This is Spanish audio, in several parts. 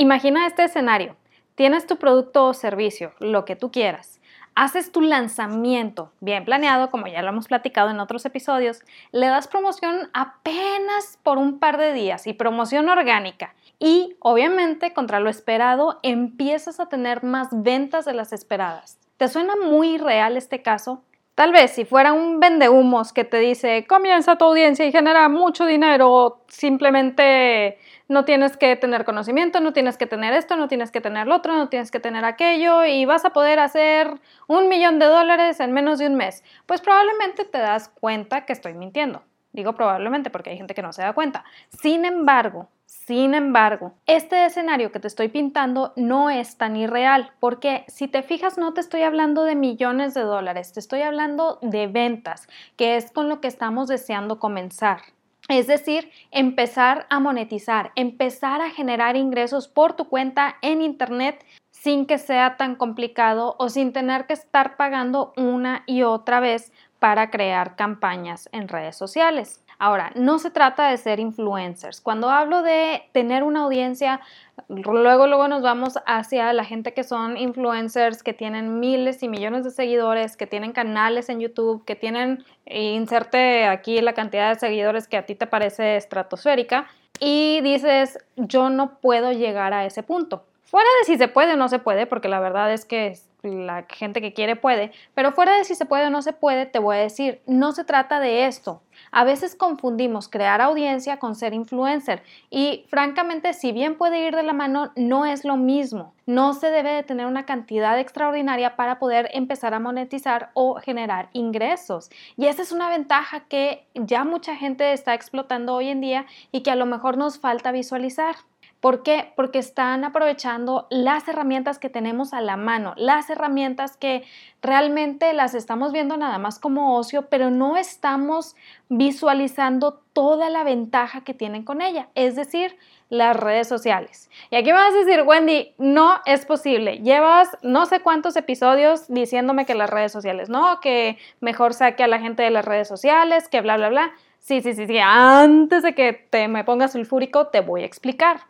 Imagina este escenario. Tienes tu producto o servicio, lo que tú quieras. Haces tu lanzamiento bien planeado, como ya lo hemos platicado en otros episodios. Le das promoción apenas por un par de días y promoción orgánica. Y obviamente, contra lo esperado, empiezas a tener más ventas de las esperadas. ¿Te suena muy real este caso? Tal vez si fuera un vendehumos que te dice comienza tu audiencia y genera mucho dinero, simplemente no tienes que tener conocimiento, no tienes que tener esto, no tienes que tener lo otro, no tienes que tener aquello y vas a poder hacer un millón de dólares en menos de un mes. Pues probablemente te das cuenta que estoy mintiendo. Digo probablemente porque hay gente que no se da cuenta. Sin embargo, sin embargo, este escenario que te estoy pintando no es tan irreal, porque si te fijas no te estoy hablando de millones de dólares, te estoy hablando de ventas, que es con lo que estamos deseando comenzar. Es decir, empezar a monetizar, empezar a generar ingresos por tu cuenta en Internet sin que sea tan complicado o sin tener que estar pagando una y otra vez para crear campañas en redes sociales. Ahora, no se trata de ser influencers. Cuando hablo de tener una audiencia, luego luego nos vamos hacia la gente que son influencers, que tienen miles y millones de seguidores, que tienen canales en YouTube, que tienen inserte aquí la cantidad de seguidores que a ti te parece estratosférica y dices, "Yo no puedo llegar a ese punto." Fuera de si se puede o no se puede, porque la verdad es que la gente que quiere puede, pero fuera de si se puede o no se puede, te voy a decir, no se trata de esto. A veces confundimos crear audiencia con ser influencer y francamente, si bien puede ir de la mano, no es lo mismo. No se debe de tener una cantidad extraordinaria para poder empezar a monetizar o generar ingresos. Y esa es una ventaja que ya mucha gente está explotando hoy en día y que a lo mejor nos falta visualizar. ¿Por qué? Porque están aprovechando las herramientas que tenemos a la mano, las herramientas que realmente las estamos viendo nada más como ocio, pero no estamos visualizando toda la ventaja que tienen con ella, es decir, las redes sociales. Y aquí me vas a decir, Wendy, no es posible. Llevas no sé cuántos episodios diciéndome que las redes sociales, no, que mejor saque a la gente de las redes sociales, que bla, bla, bla. Sí, sí, sí, sí. Antes de que te me pongas sulfúrico, te voy a explicar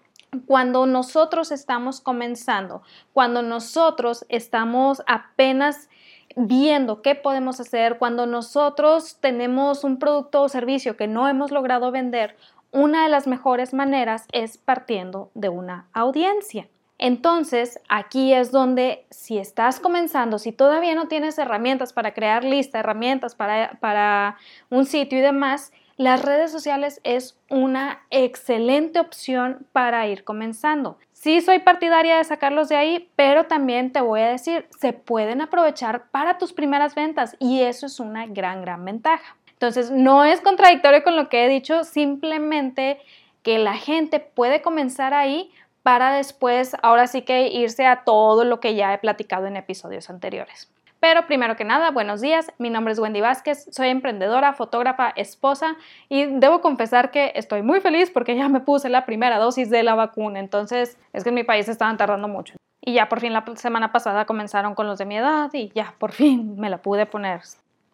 cuando nosotros estamos comenzando, cuando nosotros estamos apenas viendo qué podemos hacer, cuando nosotros tenemos un producto o servicio que no hemos logrado vender, una de las mejores maneras es partiendo de una audiencia. Entonces, aquí es donde si estás comenzando, si todavía no tienes herramientas para crear lista, herramientas para, para un sitio y demás, las redes sociales es una excelente opción para ir comenzando. Sí soy partidaria de sacarlos de ahí, pero también te voy a decir, se pueden aprovechar para tus primeras ventas y eso es una gran, gran ventaja. Entonces, no es contradictorio con lo que he dicho, simplemente que la gente puede comenzar ahí para después, ahora sí que irse a todo lo que ya he platicado en episodios anteriores. Pero primero que nada, buenos días, mi nombre es Wendy Vázquez, soy emprendedora, fotógrafa, esposa y debo confesar que estoy muy feliz porque ya me puse la primera dosis de la vacuna, entonces es que en mi país estaban tardando mucho. Y ya por fin la semana pasada comenzaron con los de mi edad y ya por fin me la pude poner.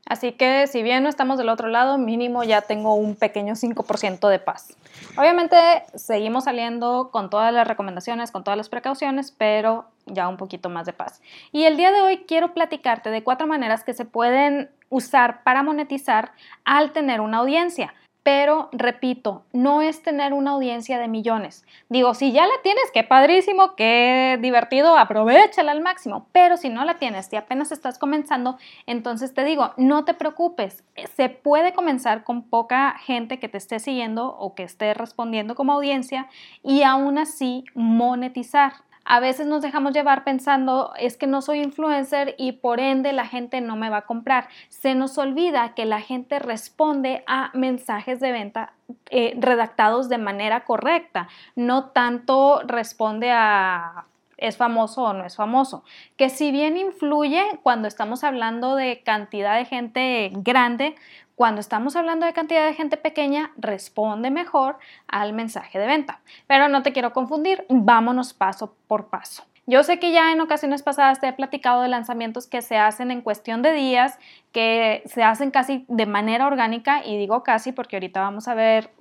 Así que si bien no estamos del otro lado, mínimo ya tengo un pequeño 5% de paz. Obviamente seguimos saliendo con todas las recomendaciones, con todas las precauciones, pero ya un poquito más de paz. Y el día de hoy quiero platicarte de cuatro maneras que se pueden usar para monetizar al tener una audiencia pero repito, no es tener una audiencia de millones. Digo, si ya la tienes, qué padrísimo, qué divertido, aprovechala al máximo, pero si no la tienes y apenas estás comenzando, entonces te digo, no te preocupes, se puede comenzar con poca gente que te esté siguiendo o que esté respondiendo como audiencia y aún así monetizar. A veces nos dejamos llevar pensando es que no soy influencer y por ende la gente no me va a comprar. Se nos olvida que la gente responde a mensajes de venta eh, redactados de manera correcta, no tanto responde a es famoso o no es famoso, que si bien influye cuando estamos hablando de cantidad de gente grande, cuando estamos hablando de cantidad de gente pequeña, responde mejor al mensaje de venta. Pero no te quiero confundir, vámonos paso por paso. Yo sé que ya en ocasiones pasadas te he platicado de lanzamientos que se hacen en cuestión de días, que se hacen casi de manera orgánica y digo casi porque ahorita vamos a ver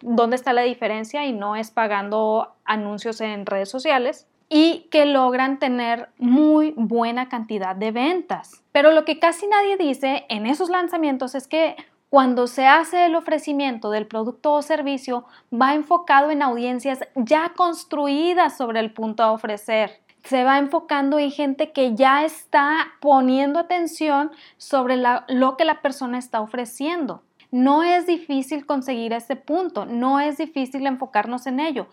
dónde está la diferencia y no es pagando anuncios en redes sociales y que logran tener muy buena cantidad de ventas. Pero lo que casi nadie dice en esos lanzamientos es que cuando se hace el ofrecimiento del producto o servicio, va enfocado en audiencias ya construidas sobre el punto a ofrecer. Se va enfocando en gente que ya está poniendo atención sobre lo que la persona está ofreciendo. No es difícil conseguir ese punto, no es difícil enfocarnos en ello,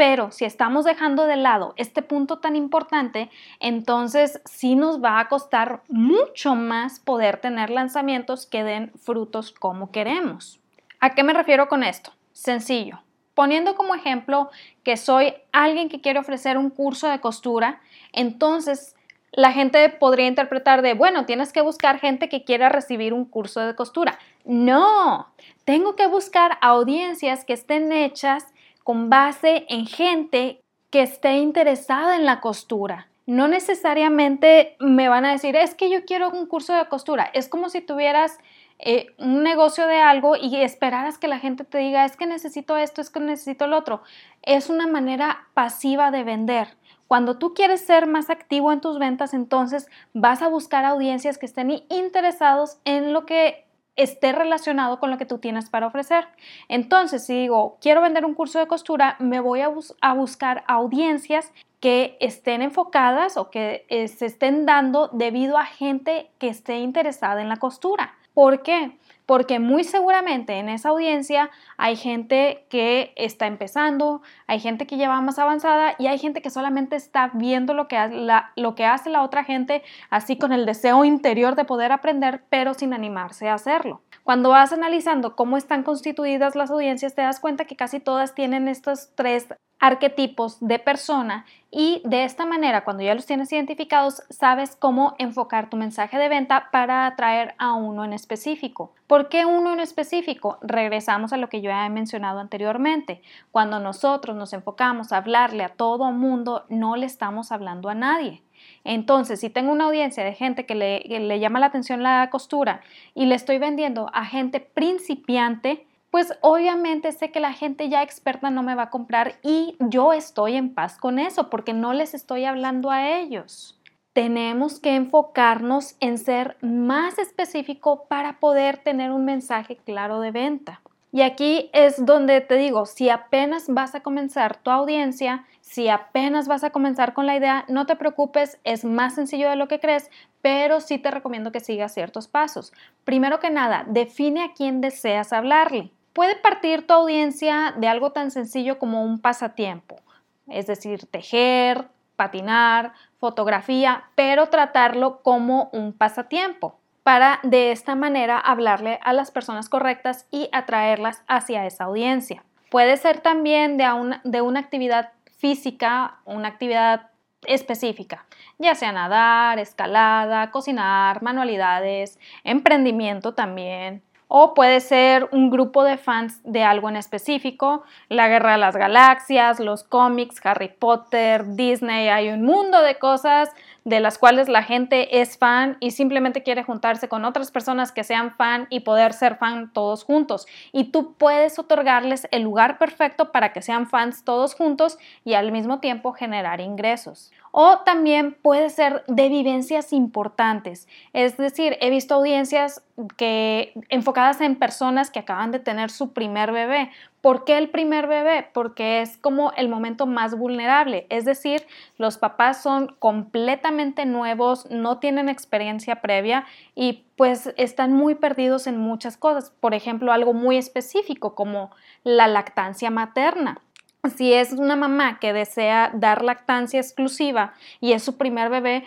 pero si estamos dejando de lado este punto tan importante, entonces sí nos va a costar mucho más poder tener lanzamientos que den frutos como queremos. ¿A qué me refiero con esto? Sencillo. Poniendo como ejemplo que soy alguien que quiere ofrecer un curso de costura, entonces la gente podría interpretar de, bueno, tienes que buscar gente que quiera recibir un curso de costura. No, tengo que buscar audiencias que estén hechas con base en gente que esté interesada en la costura. No necesariamente me van a decir, es que yo quiero un curso de costura. Es como si tuvieras eh, un negocio de algo y esperaras que la gente te diga, es que necesito esto, es que necesito el otro. Es una manera pasiva de vender. Cuando tú quieres ser más activo en tus ventas, entonces vas a buscar audiencias que estén interesados en lo que esté relacionado con lo que tú tienes para ofrecer. Entonces, si digo, quiero vender un curso de costura, me voy a, a buscar audiencias que estén enfocadas o que eh, se estén dando debido a gente que esté interesada en la costura. ¿Por qué? Porque muy seguramente en esa audiencia hay gente que está empezando, hay gente que lleva más avanzada y hay gente que solamente está viendo lo que, lo que hace la otra gente, así con el deseo interior de poder aprender, pero sin animarse a hacerlo. Cuando vas analizando cómo están constituidas las audiencias, te das cuenta que casi todas tienen estos tres arquetipos de persona y de esta manera, cuando ya los tienes identificados, sabes cómo enfocar tu mensaje de venta para atraer a uno en específico. ¿Por qué uno en específico? Regresamos a lo que yo he mencionado anteriormente. Cuando nosotros nos enfocamos a hablarle a todo mundo, no le estamos hablando a nadie. Entonces, si tengo una audiencia de gente que le, llama la atención la costura y le estoy vendiendo a gente principiante, pues obviamente sé que la gente ya experta no me va a comprar y yo estoy en paz con eso porque no les estoy hablando a ellos. Tenemos que enfocarnos en ser más específico para poder tener un mensaje claro de venta. Y aquí es donde te digo, si apenas vas a comenzar tu audiencia, si apenas vas a comenzar con la idea, no te preocupes, es más sencillo de lo que crees, pero sí te recomiendo que sigas ciertos pasos. Primero que nada, define a quién deseas hablarle. Puede partir tu audiencia de algo tan sencillo como un pasatiempo, es decir, tejer, patinar, fotografía, pero tratarlo como un pasatiempo para de esta manera hablarle a las personas correctas y atraerlas hacia esa audiencia. Puede ser también de de una actividad física, una actividad específica, ya sea nadar, escalada, cocinar, manualidades, emprendimiento también, o puede ser un grupo de fans de algo en específico, la Guerra de las Galaxias, los cómics, Harry Potter, Disney, hay un mundo de cosas de las cuales la gente es fan y simplemente quiere juntarse con otras personas que sean fan y poder ser fan todos juntos. Y tú puedes otorgarles el lugar perfecto para que sean fans todos juntos y al mismo tiempo generar ingresos. O también puede ser de vivencias importantes. Es decir, he visto audiencias que enfocadas en personas que acaban de tener su primer bebé. ¿Por qué el primer bebé? Porque es como el momento más vulnerable. Es decir, los papás son completamente nuevos, no tienen experiencia previa y pues están muy perdidos en muchas cosas. Por ejemplo, algo muy específico como la lactancia materna si es una mamá que desea dar lactancia exclusiva y es su primer bebé,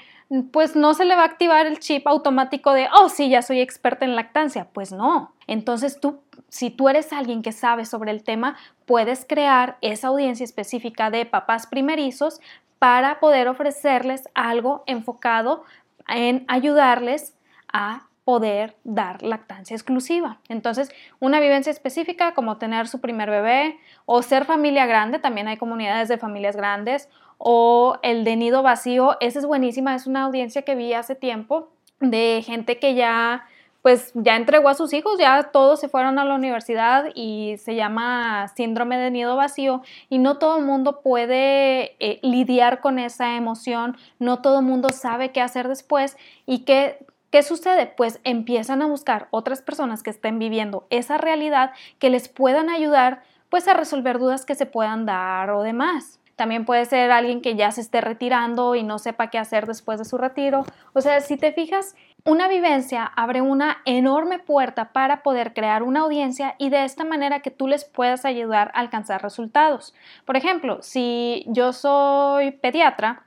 pues no se le va a activar el chip automático de, oh, sí, ya soy experta en lactancia. Pues no. Entonces tú, si tú eres alguien que sabe sobre el tema, puedes crear esa audiencia específica de papás primerizos para poder ofrecerles algo enfocado en ayudarles a poder dar lactancia exclusiva. Entonces, una vivencia específica como tener su primer bebé o ser familia grande, también hay comunidades de familias grandes, o el de nido vacío, esa es buenísima, es una audiencia que vi hace tiempo de gente que ya pues ya entregó a sus hijos, ya todos se fueron a la universidad y se llama síndrome de nido vacío y no todo el mundo puede eh, lidiar con esa emoción, no todo el mundo sabe qué hacer después y qué ¿Qué sucede? Pues empiezan a buscar otras personas que estén viviendo esa realidad que les puedan ayudar pues a resolver dudas que se puedan dar o demás. También puede ser alguien que ya se esté retirando y no sepa qué hacer después de su retiro. O sea, si te fijas, una vivencia abre una enorme puerta para poder crear una audiencia y de esta manera que tú les puedas ayudar a alcanzar resultados. Por ejemplo, si yo soy pediatra,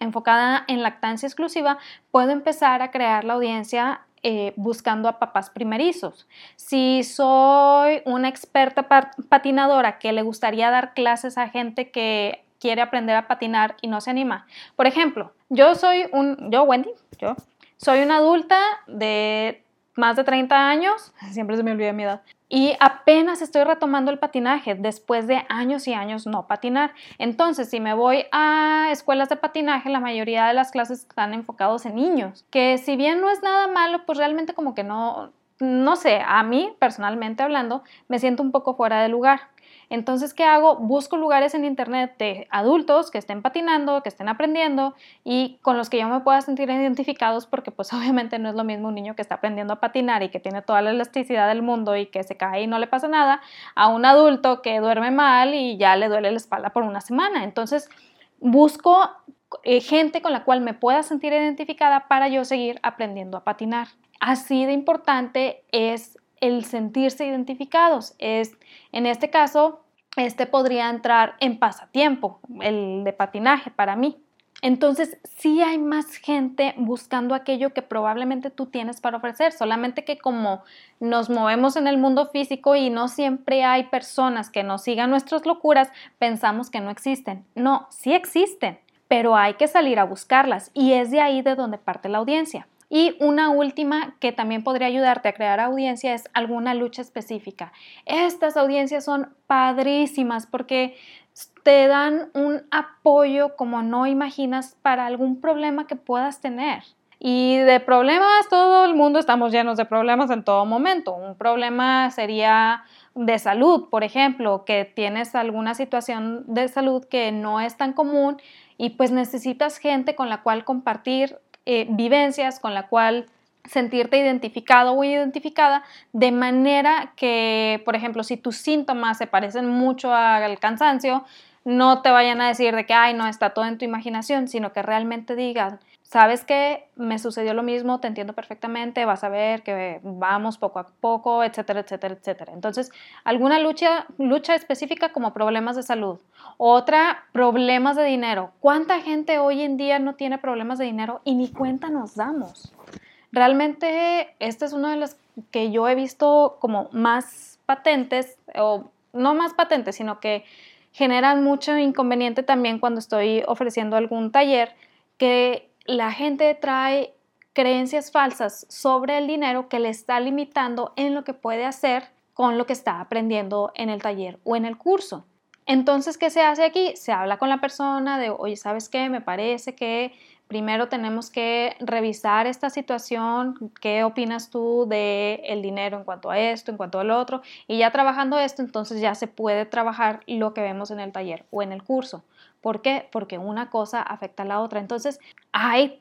enfocada en lactancia exclusiva, puedo empezar a crear la audiencia eh, buscando a papás primerizos. Si soy una experta patinadora que le gustaría dar clases a gente que quiere aprender a patinar y no se anima. Por ejemplo, yo soy un, yo Wendy, yo soy una adulta de más de 30 años, siempre se me olvida mi edad, y apenas estoy retomando el patinaje después de años y años no patinar. Entonces, si me voy a escuelas de patinaje, la mayoría de las clases están enfocados en niños, que si bien no es nada malo, pues realmente como que no, no sé, a mí personalmente hablando, me siento un poco fuera de lugar. Entonces, ¿qué hago? Busco lugares en internet de adultos que estén patinando, que estén aprendiendo y con los que yo me pueda sentir identificados porque pues obviamente no es lo mismo un niño que está aprendiendo a patinar y que tiene toda la elasticidad del mundo y que se cae y no le pasa nada a un adulto que duerme mal y ya le duele la espalda por una semana. Entonces, busco eh, gente con la cual me pueda sentir identificada para yo seguir aprendiendo a patinar. Así de importante es el sentirse identificados. Es, en este caso, este podría entrar en pasatiempo, el de patinaje para mí. Entonces, sí hay más gente buscando aquello que probablemente tú tienes para ofrecer, solamente que como nos movemos en el mundo físico y no siempre hay personas que nos sigan nuestras locuras, pensamos que no existen. No, sí existen, pero hay que salir a buscarlas y es de ahí de donde parte la audiencia. Y una última que también podría ayudarte a crear audiencia es alguna lucha específica. Estas audiencias son padrísimas porque te dan un apoyo como no imaginas para algún problema que puedas tener. Y de problemas, todo el mundo estamos llenos de problemas en todo momento. Un problema sería de salud, por ejemplo, que tienes alguna situación de salud que no es tan común y pues necesitas gente con la cual compartir eh, vivencias con la cual sentirte identificado o identificada de manera que, por ejemplo, si tus síntomas se parecen mucho al cansancio, no te vayan a decir de que, ay, no, está todo en tu imaginación, sino que realmente digan, sabes que me sucedió lo mismo, te entiendo perfectamente, vas a ver que vamos poco a poco, etcétera, etcétera, etcétera. Entonces, alguna lucha, lucha específica como problemas de salud. Otra, problemas de dinero. ¿Cuánta gente hoy en día no tiene problemas de dinero y ni cuenta nos damos? Realmente, este es uno de los que yo he visto como más patentes, o no más patentes, sino que generan mucho inconveniente también cuando estoy ofreciendo algún taller, que la gente trae creencias falsas sobre el dinero que le está limitando en lo que puede hacer con lo que está aprendiendo en el taller o en el curso. Entonces, ¿qué se hace aquí? Se habla con la persona de, oye, ¿sabes qué? Me parece que primero tenemos que revisar esta situación, qué opinas tú del el dinero en cuanto a esto, en cuanto al otro, y ya trabajando esto, entonces ya se puede trabajar lo que vemos en el taller o en el curso. ¿Por qué? Porque una cosa afecta a la otra. Entonces, hay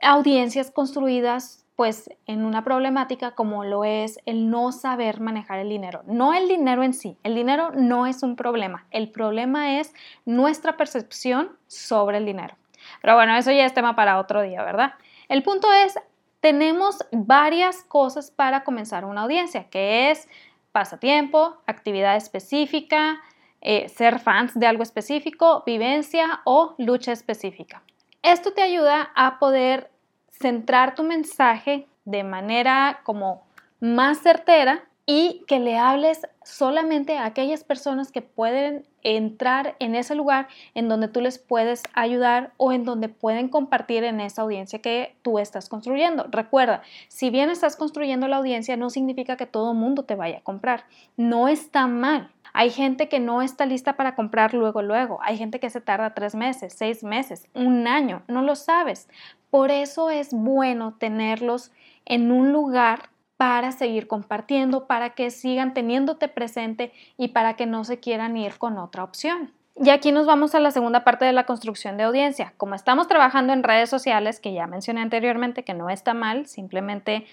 audiencias construidas pues en una problemática como lo es el no saber manejar el dinero. No el dinero en sí, el dinero no es un problema, el problema es nuestra percepción sobre el dinero. Pero bueno, eso ya es tema para otro día, ¿verdad? El punto es, tenemos varias cosas para comenzar una audiencia, que es pasatiempo, actividad específica, eh, ser fans de algo específico, vivencia o lucha específica. Esto te ayuda a poder centrar tu mensaje de manera como más certera y que le hables solamente a aquellas personas que pueden entrar en ese lugar en donde tú les puedes ayudar o en donde pueden compartir en esa audiencia que tú estás construyendo. Recuerda, si bien estás construyendo la audiencia, no significa que todo el mundo te vaya a comprar. No está mal. Hay gente que no está lista para comprar luego, luego. Hay gente que se tarda tres meses, seis meses, un año, no lo sabes. Por eso es bueno tenerlos en un lugar para seguir compartiendo, para que sigan teniéndote presente y para que no se quieran ir con otra opción. Y aquí nos vamos a la segunda parte de la construcción de audiencia. Como estamos trabajando en redes sociales, que ya mencioné anteriormente que no está mal, simplemente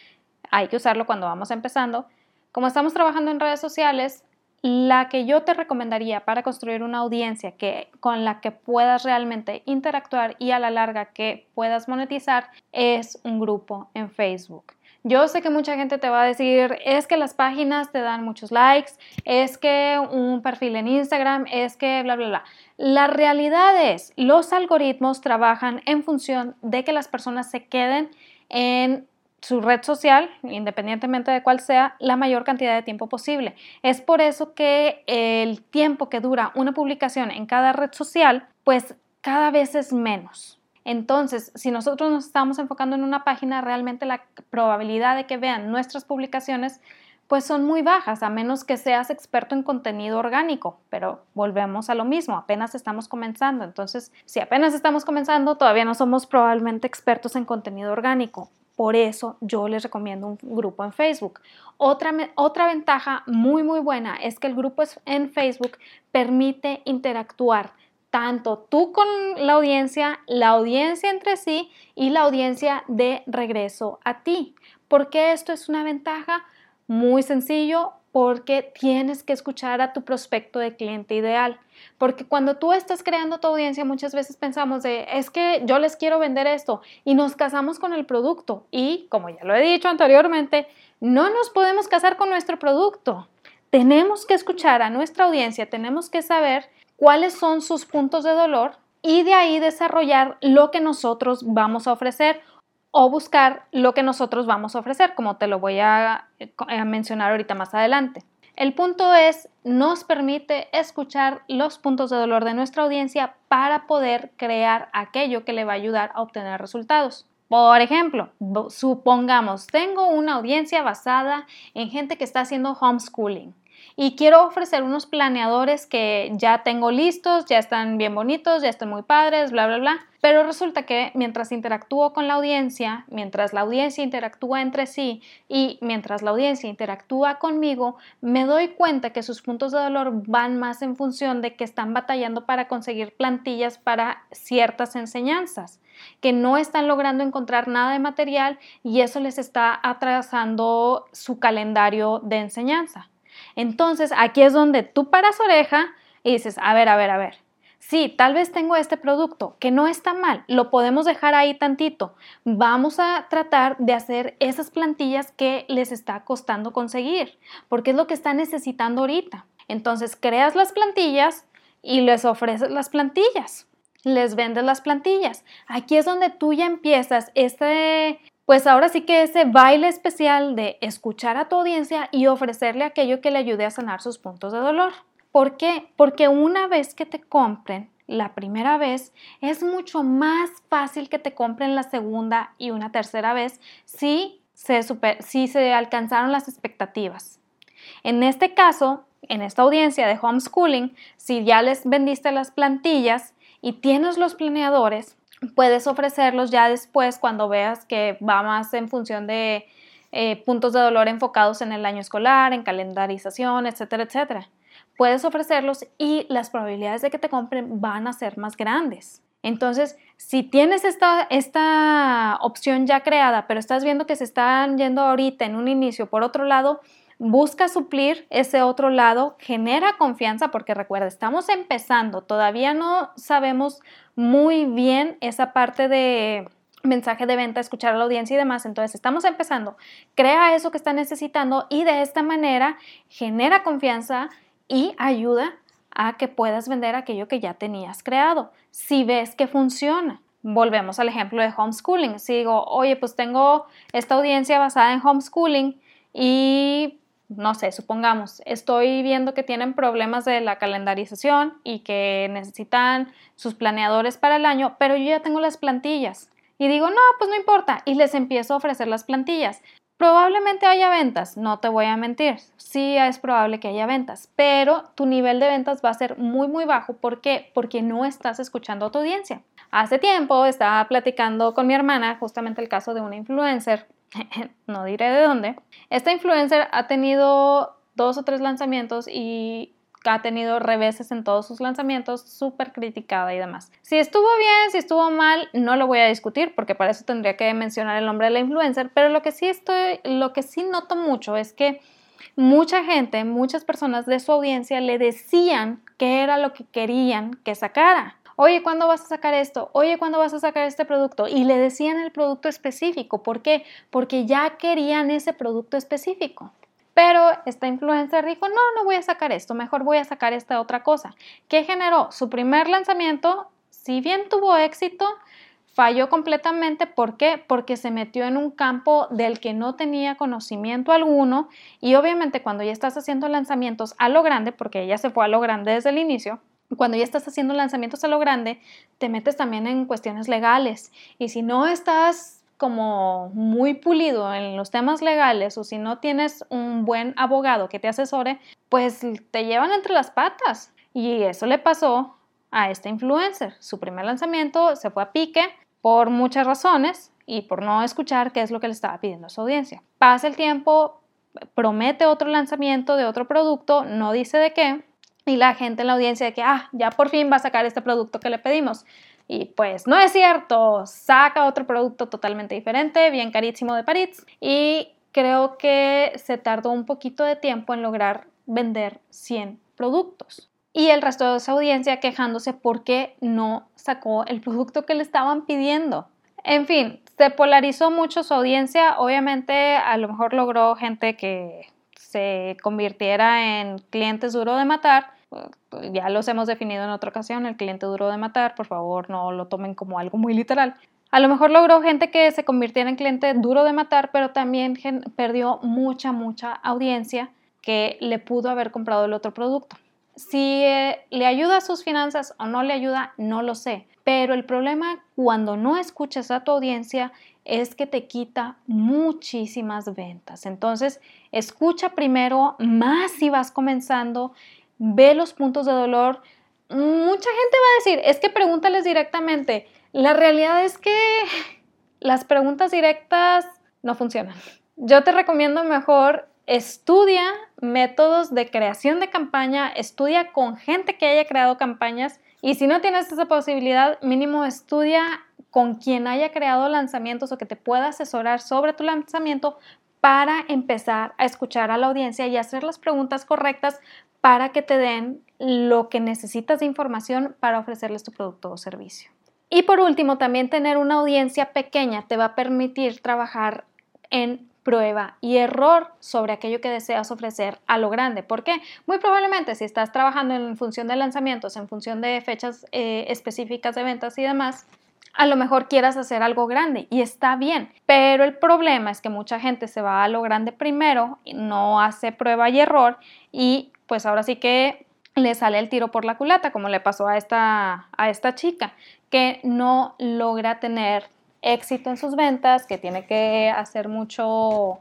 hay que usarlo cuando vamos empezando. Como estamos trabajando en redes sociales, la que yo te recomendaría para construir una audiencia que, con la que puedas realmente interactuar y a la larga que puedas monetizar es un grupo en Facebook. Yo sé que mucha gente te va a decir, es que las páginas te dan muchos likes, es que un perfil en Instagram, es que bla, bla, bla. La realidad es, los algoritmos trabajan en función de que las personas se queden en su red social, independientemente de cuál sea, la mayor cantidad de tiempo posible. Es por eso que el tiempo que dura una publicación en cada red social, pues cada vez es menos. Entonces, si nosotros nos estamos enfocando en una página, realmente la probabilidad de que vean nuestras publicaciones pues son muy bajas, a menos que seas experto en contenido orgánico, pero volvemos a lo mismo, apenas estamos comenzando. Entonces, si apenas estamos comenzando, todavía no somos probablemente expertos en contenido orgánico. Por eso yo les recomiendo un grupo en Facebook. Otra, otra ventaja muy, muy buena es que el grupo en Facebook permite interactuar tanto tú con la audiencia, la audiencia entre sí y la audiencia de regreso a ti. ¿Por qué esto es una ventaja? Muy sencillo, porque tienes que escuchar a tu prospecto de cliente ideal. Porque cuando tú estás creando tu audiencia, muchas veces pensamos de, es que yo les quiero vender esto y nos casamos con el producto. Y como ya lo he dicho anteriormente, no nos podemos casar con nuestro producto. Tenemos que escuchar a nuestra audiencia, tenemos que saber cuáles son sus puntos de dolor y de ahí desarrollar lo que nosotros vamos a ofrecer o buscar lo que nosotros vamos a ofrecer, como te lo voy a, mencionar ahorita más adelante. El punto es, nos permite escuchar los puntos de dolor de nuestra audiencia para poder crear aquello que le va a ayudar a obtener resultados. Por ejemplo, supongamos, tengo una audiencia basada en gente que está haciendo homeschooling y quiero ofrecer unos planeadores que ya tengo listos, ya están bien bonitos, ya están muy padres, bla, bla, bla. Pero resulta que mientras interactúo con la audiencia, mientras la audiencia interactúa entre sí y mientras la audiencia interactúa conmigo, me doy cuenta que sus puntos de dolor van más en función de que están batallando para conseguir plantillas para ciertas enseñanzas, que no están logrando encontrar nada de material y eso les está atrasando su calendario de enseñanza. Entonces, aquí es donde tú paras oreja y dices, a ver, a ver, a ver. Sí, tal vez tengo este producto que no está mal, lo podemos dejar ahí tantito. Vamos a tratar de hacer esas plantillas que les está costando conseguir, porque es lo que están necesitando ahorita. Entonces, creas las plantillas y les ofreces las plantillas les vendes las plantillas. Aquí es donde tú ya empiezas este pues ahora sí que ese baile especial de escuchar a tu audiencia y ofrecerle aquello que le ayude a sanar sus puntos de dolor. ¿Por qué? Porque una vez que te compren la primera vez, es mucho más fácil que te compren la segunda y una tercera vez si se, si se alcanzaron las expectativas. En este caso, en esta audiencia de homeschooling, si ya les vendiste las plantillas y tienes los planeadores, puedes ofrecerlos ya después cuando veas que va más en función de eh, puntos de dolor enfocados en el año escolar, en calendarización, etcétera, etcétera. Puedes ofrecerlos y las probabilidades de que te compren van a ser más grandes. Entonces, si tienes esta, esta opción ya creada, pero estás viendo que se están yendo ahorita en un inicio por otro lado, busca suplir ese otro lado, genera confianza, porque recuerda, estamos empezando, todavía no sabemos muy bien esa parte de mensaje de venta, escuchar a la audiencia y demás. Entonces, estamos empezando, crea eso que está necesitando y de esta manera genera confianza y ayuda a que puedas vender aquello que ya tenías creado. Si ves que funciona. Volvemos al ejemplo de homeschooling. Si digo, oye, pues tengo esta audiencia basada en homeschooling y no sé, supongamos, estoy viendo que tienen problemas de la calendarización y que necesitan sus planeadores para el año, pero yo ya tengo las plantillas. Y digo, no, pues no importa. Y les empiezo a ofrecer las plantillas. Probablemente haya ventas, no te voy a mentir, sí es probable que haya ventas, pero tu nivel de ventas va a ser muy muy bajo. ¿Por qué? Porque no estás escuchando a tu audiencia. Hace tiempo estaba platicando con mi hermana justamente el caso de una influencer, no diré de dónde. Esta influencer ha tenido dos o tres lanzamientos y ha tenido reveses en todos sus lanzamientos, súper criticada y demás. Si estuvo bien, si estuvo mal, no lo voy a discutir porque para eso tendría que mencionar el nombre de la influencer, pero lo que sí estoy, lo que sí noto mucho es que mucha gente, muchas personas de su audiencia le decían qué era lo que querían que sacara. Oye, ¿cuándo vas a sacar esto? Oye, ¿cuándo vas a sacar este producto? Y le decían el producto específico. ¿Por qué? Porque ya querían ese producto específico. Pero esta influencer dijo, no, no voy a sacar esto, mejor voy a sacar esta otra cosa. ¿Qué generó? Su primer lanzamiento, si bien tuvo éxito, falló completamente. ¿Por qué? Porque se metió en un campo del que no tenía conocimiento alguno y obviamente cuando ya estás haciendo lanzamientos a lo grande, porque ella se fue a lo grande desde el inicio, cuando ya estás haciendo lanzamientos a lo grande, te metes también en cuestiones legales y si no estás como muy pulido en los temas legales o si no tienes un buen abogado que te asesore, pues te llevan entre las patas. Y eso le pasó a esta influencer. Su primer lanzamiento se fue a pique por muchas razones y por no escuchar qué es lo que le estaba pidiendo a su audiencia. Pasa el tiempo, promete otro lanzamiento de otro producto, no dice de qué, y la gente en la audiencia de que, ah, ya por fin va a sacar este producto que le pedimos. Y pues no es cierto, saca otro producto totalmente diferente, bien carísimo de París. Y creo que se tardó un poquito de tiempo en lograr vender 100 productos. Y el resto de su audiencia quejándose porque no sacó el producto que le estaban pidiendo. En fin, se polarizó mucho su audiencia. Obviamente, a lo mejor logró gente que se convirtiera en clientes duro de matar, ya los hemos definido en otra ocasión, el cliente duro de matar, por favor no lo tomen como algo muy literal. A lo mejor logró gente que se convirtiera en cliente duro de matar, pero también perdió mucha, mucha audiencia que le pudo haber comprado el otro producto. Si eh, le ayuda a sus finanzas o no le ayuda, no lo sé. Pero el problema cuando no escuchas a tu audiencia es que te quita muchísimas ventas. Entonces, escucha primero, más si vas comenzando, ve los puntos de dolor. Mucha gente va a decir, es que pregúntales directamente. La realidad es que las preguntas directas no funcionan. Yo te recomiendo mejor estudia métodos de creación de campaña, estudia con gente que haya creado campañas y si no tienes esa posibilidad, mínimo estudia con quien haya creado lanzamientos o que te pueda asesorar sobre tu lanzamiento para empezar a escuchar a la audiencia y hacer las preguntas correctas para que te den lo que necesitas de información para ofrecerles tu producto o servicio. Y por último, también tener una audiencia pequeña te va a permitir trabajar en prueba y error sobre aquello que deseas ofrecer a lo grande. ¿Por qué? Muy probablemente si estás trabajando en función de lanzamientos, en función de fechas eh, específicas de ventas y demás, a lo mejor quieras hacer algo grande y está bien, pero el problema es que mucha gente se va a lo grande primero, no hace prueba y error y pues ahora sí que le sale el tiro por la culata, como le pasó a esta, a esta chica, que no logra tener éxito en sus ventas, que tiene que hacer mucho,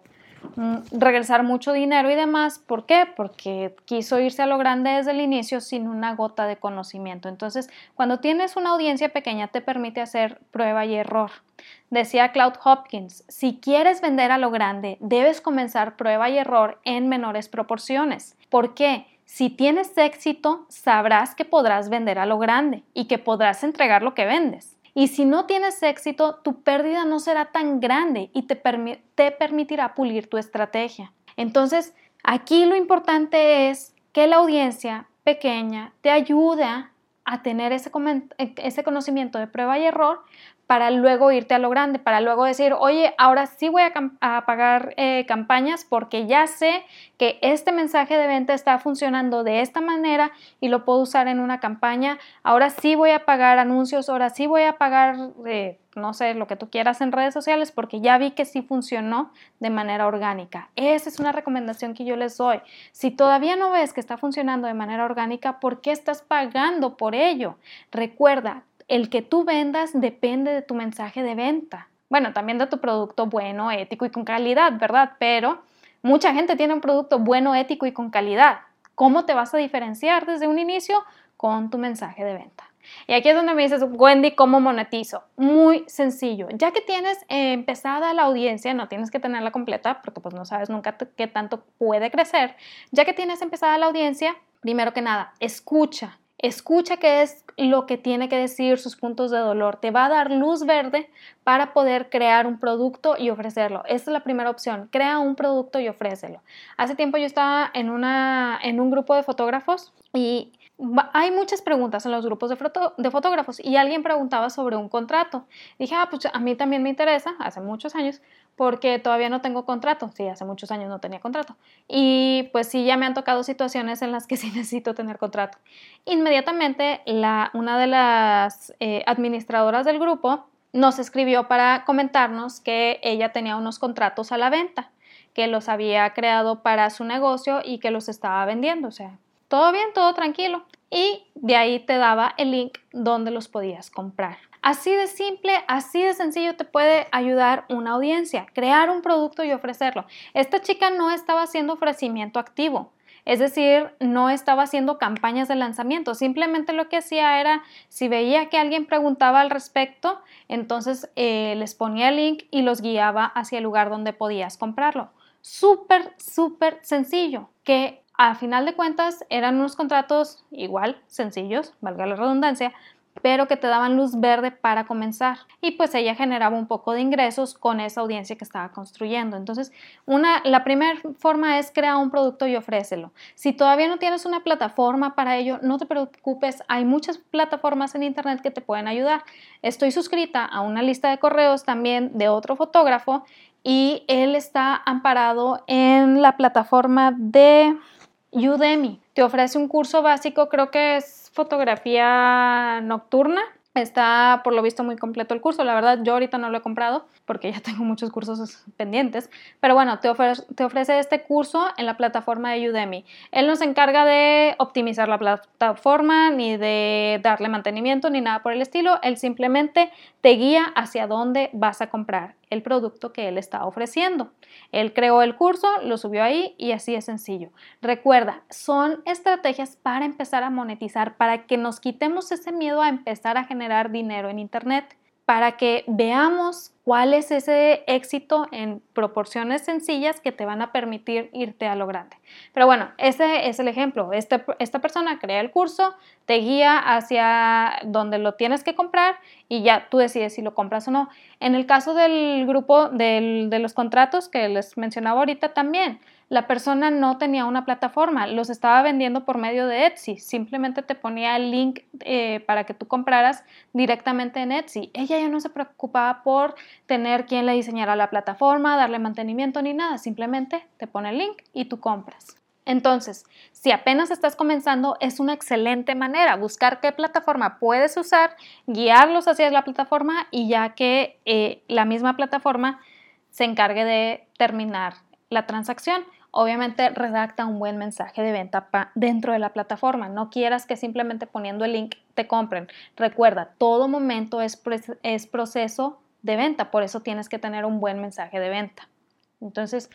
regresar mucho dinero y demás. ¿Por qué? Porque quiso irse a lo grande desde el inicio sin una gota de conocimiento. Entonces, cuando tienes una audiencia pequeña, te permite hacer prueba y error. Decía Cloud Hopkins, si quieres vender a lo grande, debes comenzar prueba y error en menores proporciones. ¿Por qué? Si tienes éxito, sabrás que podrás vender a lo grande y que podrás entregar lo que vendes. Y si no tienes éxito, tu pérdida no será tan grande y te, te, permitirá pulir tu estrategia. Entonces, aquí lo importante es que la audiencia pequeña te ayuda a tener ese, ese conocimiento de prueba y error para luego irte a lo grande, para luego decir, oye, ahora sí voy a, pagar eh, campañas porque ya sé que este mensaje de venta está funcionando de esta manera y lo puedo usar en una campaña, ahora sí voy a pagar anuncios, ahora sí voy a pagar, eh, no sé, lo que tú quieras en redes sociales, porque ya vi que sí funcionó de manera orgánica. Esa es una recomendación que yo les doy. Si todavía no ves que está funcionando de manera orgánica, ¿por qué estás pagando por ello? Recuerda, el que tú vendas depende de tu mensaje de venta. Bueno, también de tu producto bueno, ético y con calidad, ¿verdad? Pero mucha gente tiene un producto bueno, ético y con calidad. ¿Cómo te vas a diferenciar desde un inicio? Con tu mensaje de venta. Y aquí es donde me dices, Wendy, ¿cómo monetizo? Muy sencillo. Ya que tienes empezada la audiencia, no tienes que tenerla completa porque pues no sabes nunca qué tanto puede crecer. Ya que tienes empezada la audiencia, primero que nada, escucha. Escucha qué es lo que tiene que decir, sus puntos de dolor. Te va a dar luz verde para poder crear un producto y ofrecerlo. Esta es la primera opción. Crea un producto y ofrécelo. Hace tiempo yo estaba en, una, en un grupo de fotógrafos y hay muchas preguntas en los grupos de, de, fotógrafos y alguien preguntaba sobre un contrato. Dije, ah, pues a mí también me interesa, hace muchos años, porque todavía no tengo contrato. Sí, hace muchos años no tenía contrato. Y pues sí, ya me han tocado situaciones en las que sí necesito tener contrato. Inmediatamente, una de las eh, administradoras del grupo nos escribió para comentarnos que ella tenía unos contratos a la venta, que los había creado para su negocio y que los estaba vendiendo. O sea, todo bien, todo tranquilo. Y de ahí te daba el link donde los podías comprar. Así de simple, así de sencillo te puede ayudar una audiencia, crear un producto y ofrecerlo. Esta chica no estaba haciendo ofrecimiento activo, es decir, no estaba haciendo campañas de lanzamiento, simplemente lo que hacía era, si veía que alguien preguntaba al respecto, entonces eh, les ponía el link y los guiaba hacia el lugar donde podías comprarlo. Súper, súper sencillo, que a final de cuentas eran unos contratos igual, sencillos, valga la redundancia, pero que te daban luz verde para comenzar. Y pues ella generaba un poco de ingresos con esa audiencia que estaba construyendo. Entonces, una, la primera forma es crear un producto y ofrécelo. Si todavía no tienes una plataforma para ello, no te preocupes, hay muchas plataformas en internet que te pueden ayudar. Estoy suscrita a una lista de correos también de otro fotógrafo y él está amparado en la plataforma de Udemy te ofrece un curso básico, creo que es fotografía nocturna. Está por lo visto muy completo el curso. La verdad, yo ahorita no lo he comprado porque ya tengo muchos cursos pendientes. Pero bueno, te, te ofrece este curso en la plataforma de Udemy. Él no se encarga de optimizar la plataforma, ni de darle mantenimiento, ni nada por el estilo. Él simplemente te guía hacia dónde vas a comprar el producto que él está ofreciendo. Él creó el curso, lo subió ahí y así es sencillo. Recuerda, son estrategias para empezar a monetizar, para que nos quitemos ese miedo a empezar a generar dinero en Internet para que veamos cuál es ese éxito en proporciones sencillas que te van a permitir irte a lo grande. Pero bueno, ese es el ejemplo. Este, esta persona crea el curso, te guía hacia donde lo tienes que comprar y ya tú decides si lo compras o no. En el caso del grupo de los contratos que les mencionaba ahorita también, la persona no tenía una plataforma, los estaba vendiendo por medio de Etsy, simplemente te ponía el link eh, para que tú compraras directamente en Etsy. Ella ya no se preocupaba por tener quien le diseñara la plataforma, darle mantenimiento ni nada, simplemente te pone el link y tú compras. Entonces, si apenas estás comenzando, es una excelente manera buscar qué plataforma puedes usar, guiarlos hacia la plataforma y ya que eh, la misma plataforma se encargue de terminar la transacción. Obviamente redacta un buen mensaje de venta dentro de la plataforma. No quieras que simplemente poniendo el link te compren. Recuerda, todo momento es, es proceso de venta, por eso tienes que tener un buen mensaje de venta. Entonces,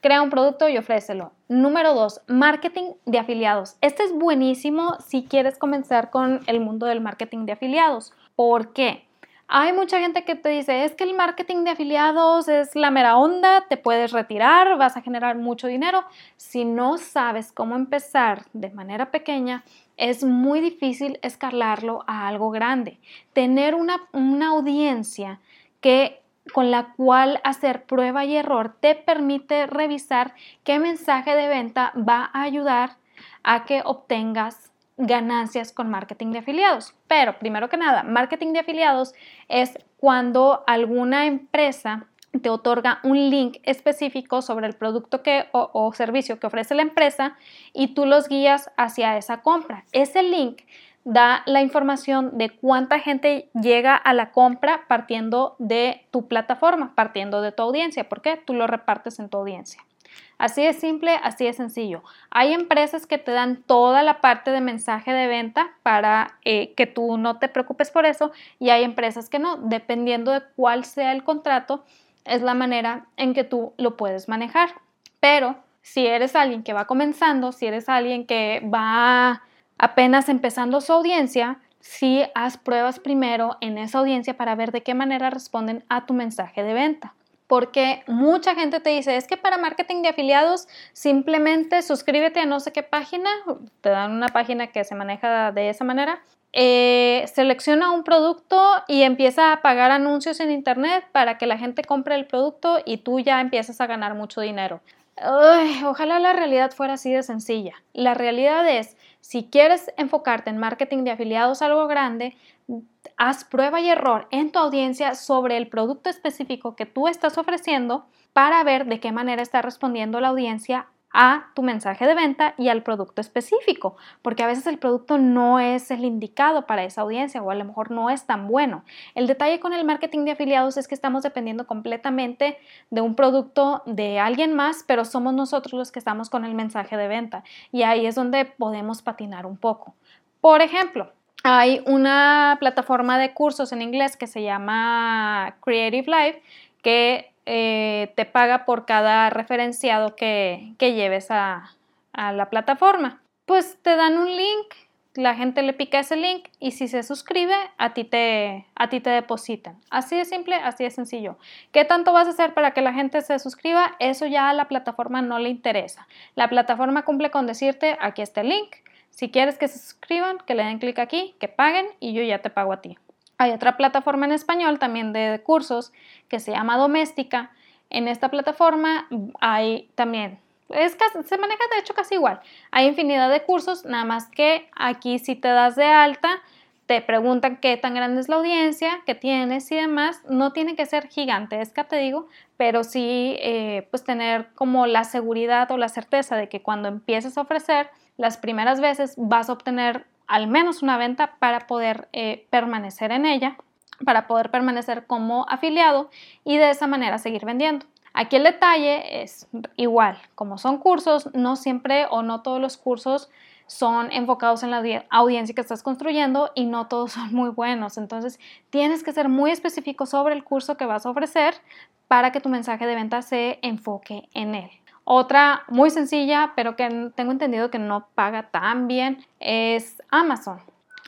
crea un producto y ofrécelo. Número dos, marketing de afiliados. Este es buenísimo si quieres comenzar con el mundo del marketing de afiliados. ¿Por qué? Hay mucha gente que te dice, es que el marketing de afiliados es la mera onda, te puedes retirar, vas a generar mucho dinero. Si no sabes cómo empezar de manera pequeña, es muy difícil escalarlo a algo grande. Tener una, una audiencia que con la cual hacer prueba y error te permite revisar qué mensaje de venta va a ayudar a que obtengas ganancias con marketing de afiliados. Pero primero que nada, marketing de afiliados es cuando alguna empresa te otorga un link específico sobre el producto que, o, servicio que ofrece la empresa y tú los guías hacia esa compra. Ese link da la información de cuánta gente llega a la compra partiendo de tu plataforma, partiendo de tu audiencia. ¿Por qué? Tú lo repartes en tu audiencia. Así de simple, así de sencillo. Hay empresas que te dan toda la parte de mensaje de venta para eh, que tú no te preocupes por eso y hay empresas que no. Dependiendo de cuál sea el contrato, es la manera en que tú lo puedes manejar. Pero si eres alguien que va comenzando, si eres alguien que va apenas empezando su audiencia, sí haz pruebas primero en esa audiencia para ver de qué manera responden a tu mensaje de venta porque mucha gente te dice, es que para marketing de afiliados simplemente suscríbete a no sé qué página, te dan una página que se maneja de esa manera, eh, selecciona un producto y empieza a pagar anuncios en internet para que la gente compre el producto y tú ya empiezas a ganar mucho dinero. ojalá la realidad fuera así de sencilla. La realidad es, si quieres enfocarte en marketing de afiliados algo grande, haz prueba y error en tu audiencia sobre el producto específico que tú estás ofreciendo para ver de qué manera está respondiendo la audiencia a tu mensaje de venta y al producto específico, porque a veces el producto no es el indicado para esa audiencia o a lo mejor no es tan bueno. El detalle con el marketing de afiliados es que estamos dependiendo completamente de un producto de alguien más, pero somos nosotros los que estamos con el mensaje de venta y ahí es donde podemos patinar un poco. Por ejemplo, hay una plataforma de cursos en inglés que se llama Creative Life que eh, te paga por cada referenciado que, lleves a, la plataforma. Pues te dan un link, la gente le pica ese link y si se suscribe, a ti te, a ti te depositan. Así de simple, así de sencillo. ¿Qué tanto vas a hacer para que la gente se suscriba? Eso ya a la plataforma no le interesa. La plataforma cumple con decirte, aquí está el link, si quieres que se suscriban, que le den clic aquí, que paguen y yo ya te pago a ti. Hay otra plataforma en español también de cursos que se llama Doméstica. En esta plataforma hay también, es, se maneja de hecho casi igual. Hay infinidad de cursos, nada más que aquí si te das de alta, te preguntan qué tan grande es la audiencia, qué tienes y demás. No tiene que ser gigantesca, te digo, pero sí eh, pues tener como la seguridad o la certeza de que cuando empieces a ofrecer las primeras veces vas a obtener al menos una venta para poder eh, permanecer en ella, para poder permanecer como afiliado y de esa manera seguir vendiendo. Aquí el detalle es igual, como son cursos, no siempre o no todos los cursos son enfocados en la audiencia que estás construyendo y no todos son muy buenos. Entonces tienes que ser muy específico sobre el curso que vas a ofrecer para que tu mensaje de venta se enfoque en él. Otra muy sencilla, pero que tengo entendido que no paga tan bien, es Amazon.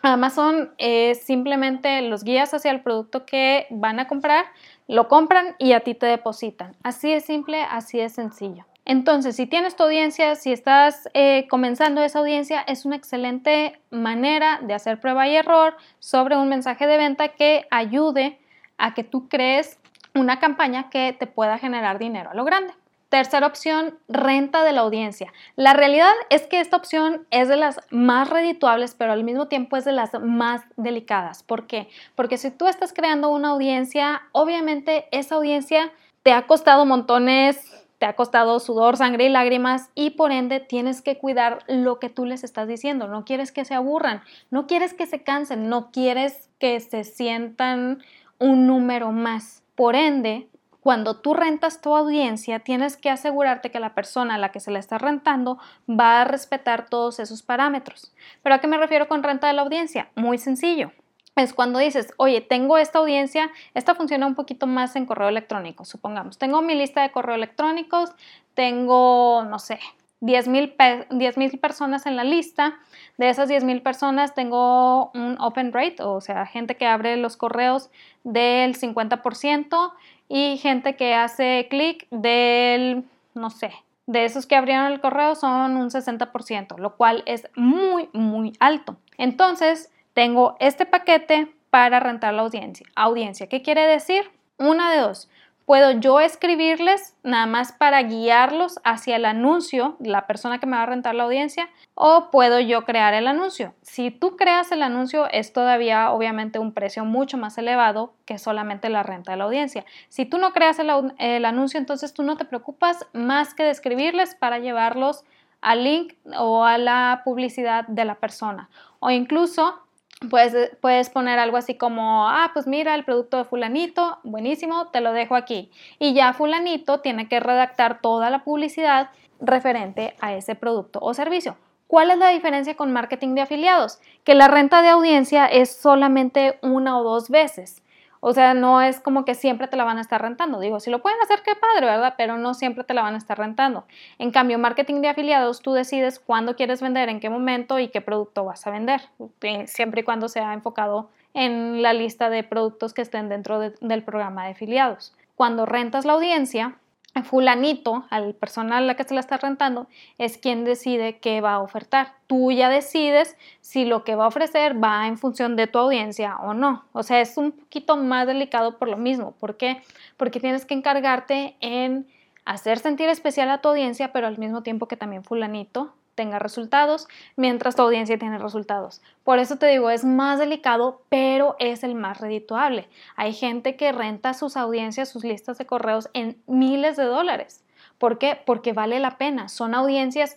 Amazon es simplemente los guías hacia el producto que van a comprar, lo compran y a ti te depositan. Así es simple, así es sencillo. Entonces, si tienes tu audiencia, si estás eh, comenzando esa audiencia, es una excelente manera de hacer prueba y error sobre un mensaje de venta que ayude a que tú crees una campaña que te pueda generar dinero a lo grande. Tercera opción, renta de la audiencia. La realidad es que esta opción es de las más redituables, pero al mismo tiempo es de las más delicadas. ¿Por qué? Porque si tú estás creando una audiencia, obviamente esa audiencia te ha costado montones, te ha costado sudor, sangre y lágrimas y por ende tienes que cuidar lo que tú les estás diciendo. No quieres que se aburran, no quieres que se cansen, no quieres que se sientan un número más. Por ende, cuando tú rentas tu audiencia, tienes que asegurarte que la persona a la que se le está rentando va a respetar todos esos parámetros. ¿Pero a qué me refiero con renta de la audiencia? Muy sencillo. Es cuando dices, oye, tengo esta audiencia, esta funciona un poquito más en correo electrónico, supongamos. Tengo mi lista de correo electrónicos, tengo, no sé, 10 mil personas en la lista. De esas 10 mil personas tengo un open rate, o sea, gente que abre los correos del 50% y gente que hace clic del, no sé, de esos que abrieron el correo son un 60%, lo cual es muy, muy alto. Entonces, tengo este paquete para rentar la audiencia. Audiencia, ¿qué quiere decir? Una de dos. Puedo yo escribirles nada más para guiarlos hacia el anuncio, la persona que me va a rentar la audiencia, o puedo yo crear el anuncio. Si tú creas el anuncio es todavía obviamente un precio mucho más elevado que solamente la renta de la audiencia. Si tú no creas el, anuncio, entonces tú no te preocupas más que de escribirles para llevarlos al link o a la publicidad de la persona. O incluso Puedes, puedes, poner algo así como, ah, pues mira el producto de fulanito, buenísimo, te lo dejo aquí. Y ya fulanito tiene que redactar toda la publicidad referente a ese producto o servicio. ¿Cuál es la diferencia con marketing de afiliados? Que la renta de audiencia es solamente una o dos veces. O sea, no es como que siempre te la van a estar rentando. Digo, si lo pueden hacer, qué padre, ¿verdad? Pero no siempre te la van a estar rentando. En cambio, marketing de afiliados, tú decides cuándo quieres vender, en qué momento y qué producto vas a vender, eh, siempre y cuando sea enfocado en la lista de productos que estén dentro del programa de afiliados. Cuando rentas la audiencia, fulanito, al personal a la que se la está rentando, es quien decide qué va a ofertar. Tú ya decides si lo que va a ofrecer va en función de tu audiencia o no. O sea, es un poquito más delicado por lo mismo. ¿Por qué? Porque tienes que encargarte en hacer sentir especial a tu audiencia, pero al mismo tiempo que también fulanito tenga resultados, mientras tu audiencia tiene resultados. Por eso te digo, es más delicado, pero es el más redituable. Hay gente que renta sus audiencias, sus listas de correos en miles de dólares. ¿Por qué? Porque vale la pena. Son audiencias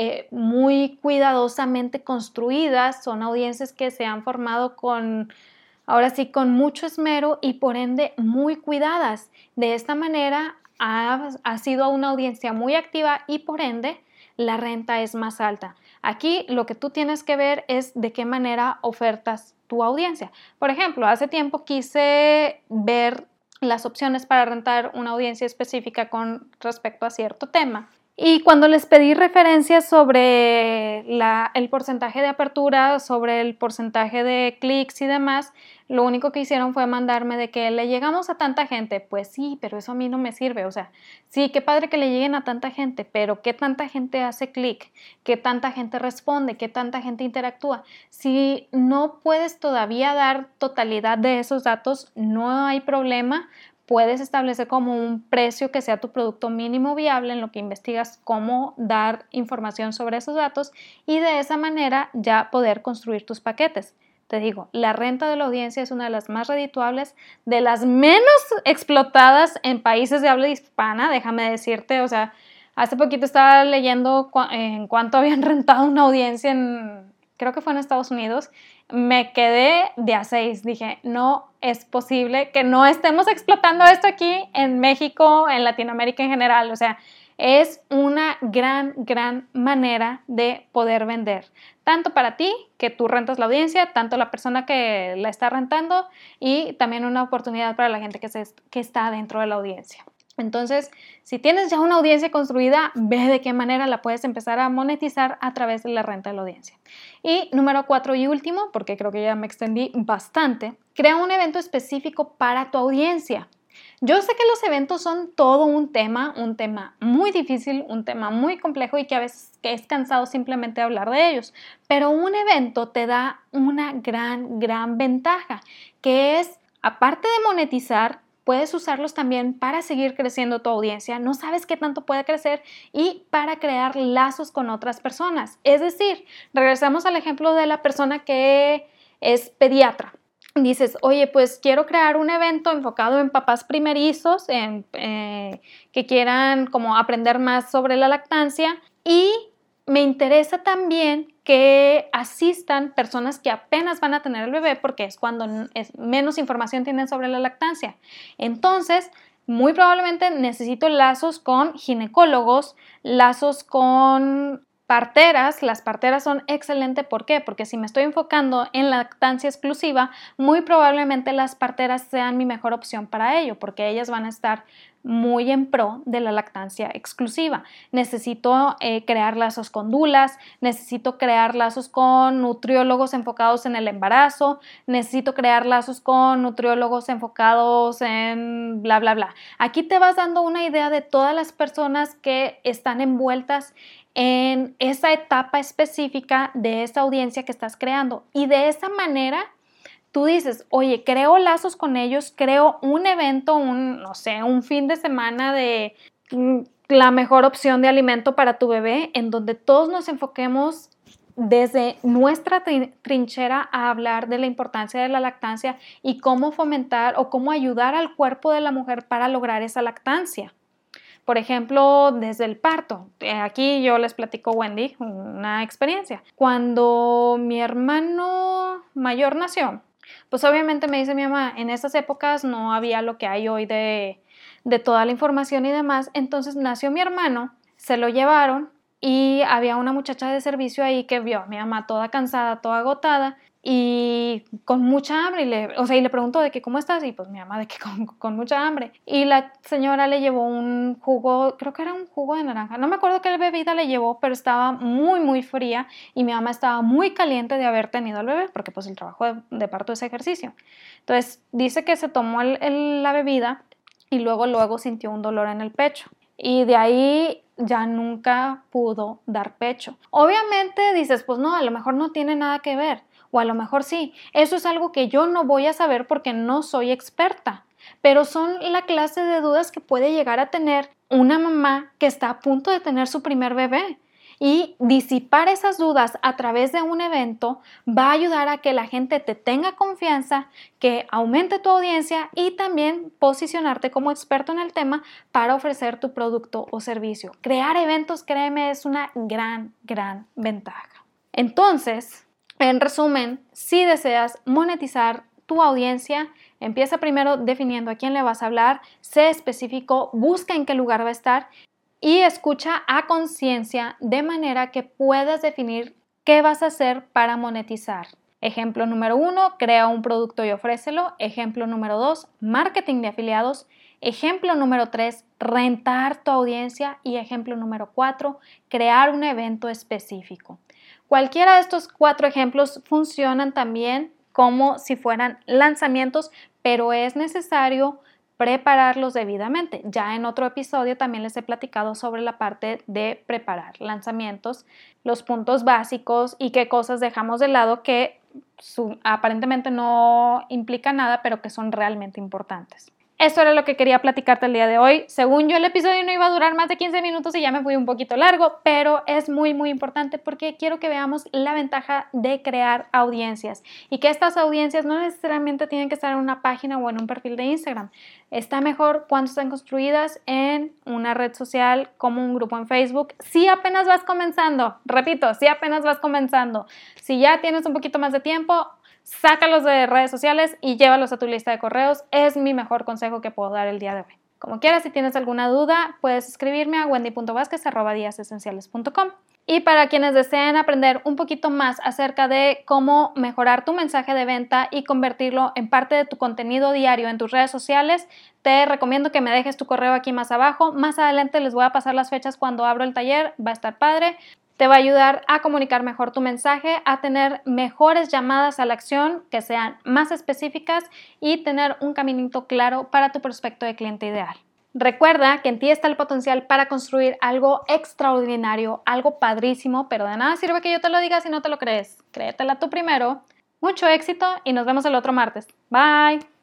eh, muy cuidadosamente construidas, son audiencias que se han formado con, ahora sí, con mucho esmero y por ende muy cuidadas. De esta manera ha, ha sido una audiencia muy activa y por ende la renta es más alta. Aquí lo que tú tienes que ver es de qué manera ofertas tu audiencia. Por ejemplo, hace tiempo quise ver las opciones para rentar una audiencia específica con respecto a cierto tema y cuando les pedí referencias sobre el porcentaje de apertura, sobre el porcentaje de clics y demás, lo único que hicieron fue mandarme de que le llegamos a tanta gente. Pues sí, pero eso a mí no me sirve. O sea, sí, qué padre que le lleguen a tanta gente, pero ¿qué tanta gente hace clic? ¿Qué tanta gente responde? ¿Qué tanta gente interactúa? Si no puedes todavía dar totalidad de esos datos, no hay problema puedes establecer como un precio que sea tu producto mínimo viable en lo que investigas cómo dar información sobre esos datos y de esa manera ya poder construir tus paquetes. Te digo, la renta de la audiencia es una de las más redituables, de las menos explotadas en países de habla hispana, déjame decirte, o sea, hace poquito estaba leyendo en cuánto habían rentado una audiencia en, creo que fue en Estados Unidos, me quedé de a seis. Dije, no es posible que no estemos explotando esto aquí en México, en Latinoamérica en general. O sea, es una gran, gran manera de poder vender. Tanto para ti, que tú rentas la audiencia, tanto la persona que la está rentando y también una oportunidad para la gente que, que está dentro de la audiencia. Entonces, si tienes ya una audiencia construida, ve de qué manera la puedes empezar a monetizar a través de la renta de la audiencia. Y número cuatro y último, porque creo que ya me extendí bastante, crea un evento específico para tu audiencia. Yo sé que los eventos son todo un tema, un tema muy difícil, un tema muy complejo y que a veces es cansado simplemente hablar de ellos, pero un evento te da una gran, gran ventaja, que es, aparte de monetizar, puedes usarlos también para seguir creciendo tu audiencia, no sabes qué tanto puede crecer y para crear lazos con otras personas. Es decir, regresamos al ejemplo de la persona que es pediatra. Dices, oye, pues quiero crear un evento enfocado en papás primerizos, eh, que quieran como aprender más sobre la lactancia y me interesa también que asistan personas que apenas van a tener el bebé porque es cuando es, menos información tienen sobre la lactancia. Entonces, muy probablemente necesito lazos con ginecólogos, lazos con parteras, las parteras son excelentes, ¿por qué? Porque si me estoy enfocando en lactancia exclusiva, muy probablemente las parteras sean mi mejor opción para ello, porque ellas van a estar muy en pro de la lactancia exclusiva. Necesito eh, crear lazos con dulas, necesito crear lazos con nutriólogos enfocados en el embarazo, necesito crear lazos con nutriólogos enfocados en bla, bla, bla. Aquí te vas dando una idea de todas las personas que están envueltas en esa etapa específica de esa audiencia que estás creando y de esa manera tú dices, oye, creo lazos con ellos, creo un evento, un, no sé, un fin de semana de mm, la mejor opción de alimento para tu bebé, en donde todos nos enfoquemos desde nuestra trinchera a hablar de la importancia de la lactancia y cómo fomentar o cómo ayudar al cuerpo de la mujer para lograr esa lactancia. Por ejemplo, desde el parto. Eh, aquí yo les platico, Wendy, una experiencia. Cuando mi hermano mayor nació, pues obviamente me dice mi mamá, en esas épocas no había lo que hay hoy de, de toda la información y demás. Entonces nació mi hermano, se lo llevaron y había una muchacha de servicio ahí que vio a mi mamá toda cansada, toda agotada y con mucha hambre, y le, o sea, y le preguntó de que cómo estás, y pues mi mamá de que con, mucha hambre. Y la señora le llevó un jugo, creo que era un jugo de naranja, no me acuerdo qué bebida le llevó, pero estaba muy, muy fría y mi mamá estaba muy caliente de haber tenido al bebé, porque pues el trabajo de, parto es ejercicio. Entonces dice que se tomó la bebida y luego, luego sintió un dolor en el pecho. Y de ahí ya nunca pudo dar pecho. Obviamente dices, pues no, a lo mejor no tiene nada que ver o a lo mejor sí. Eso es algo que yo no voy a saber porque no soy experta. Pero son la clase de dudas que puede llegar a tener una mamá que está a punto de tener su primer bebé. Y disipar esas dudas a través de un evento va a ayudar a que la gente te tenga confianza, que aumente tu audiencia y también posicionarte como experto en el tema para ofrecer tu producto o servicio. Crear eventos, créeme, es una gran, gran ventaja. Entonces, en resumen, si deseas monetizar tu audiencia, empieza primero definiendo a quién le vas a hablar, sé específico, busca en qué lugar va a estar y escucha a conciencia de manera que puedas definir qué vas a hacer para monetizar. Ejemplo número uno, crea un producto y ofrécelo. Ejemplo número dos, marketing de afiliados. Ejemplo número tres, rentar tu audiencia. Y ejemplo número cuatro, crear un evento específico. Cualquiera de estos cuatro ejemplos funcionan también como si fueran lanzamientos, pero es necesario prepararlos debidamente. Ya en otro episodio también les he platicado sobre la parte de preparar lanzamientos, los puntos básicos y qué cosas dejamos de lado que aparentemente no implican nada, pero que son realmente importantes. Eso era lo que quería platicarte el día de hoy. Según yo, el episodio no iba a durar más de 15 minutos y ya me fui un poquito largo, pero es muy, muy importante porque quiero que veamos la ventaja de crear audiencias y que estas audiencias no necesariamente tienen que estar en una página o en un perfil de Instagram. Está mejor cuando están construidas en una red social como un grupo en Facebook. Si apenas vas comenzando, repito, si apenas vas comenzando, si ya tienes un poquito más de tiempo, sácalos de redes sociales y llévalos a tu lista de correos. Es mi mejor consejo que puedo dar el día de hoy. Como quieras, si tienes alguna duda, puedes escribirme a wendy.vásquez.com. Y para quienes deseen aprender un poquito más acerca de cómo mejorar tu mensaje de venta y convertirlo en parte de tu contenido diario en tus redes sociales, te recomiendo que me dejes tu correo aquí más abajo. Más adelante les voy a pasar las fechas cuando abro el taller, va a estar padre. Te va a ayudar a comunicar mejor tu mensaje, a tener mejores llamadas a la acción que sean más específicas y tener un caminito claro para tu prospecto de cliente ideal. Recuerda que en ti está el potencial para construir algo extraordinario, algo padrísimo, pero de nada sirve que yo te lo diga si no te lo crees. Créetela tú primero. Mucho éxito y nos vemos el otro martes. Bye.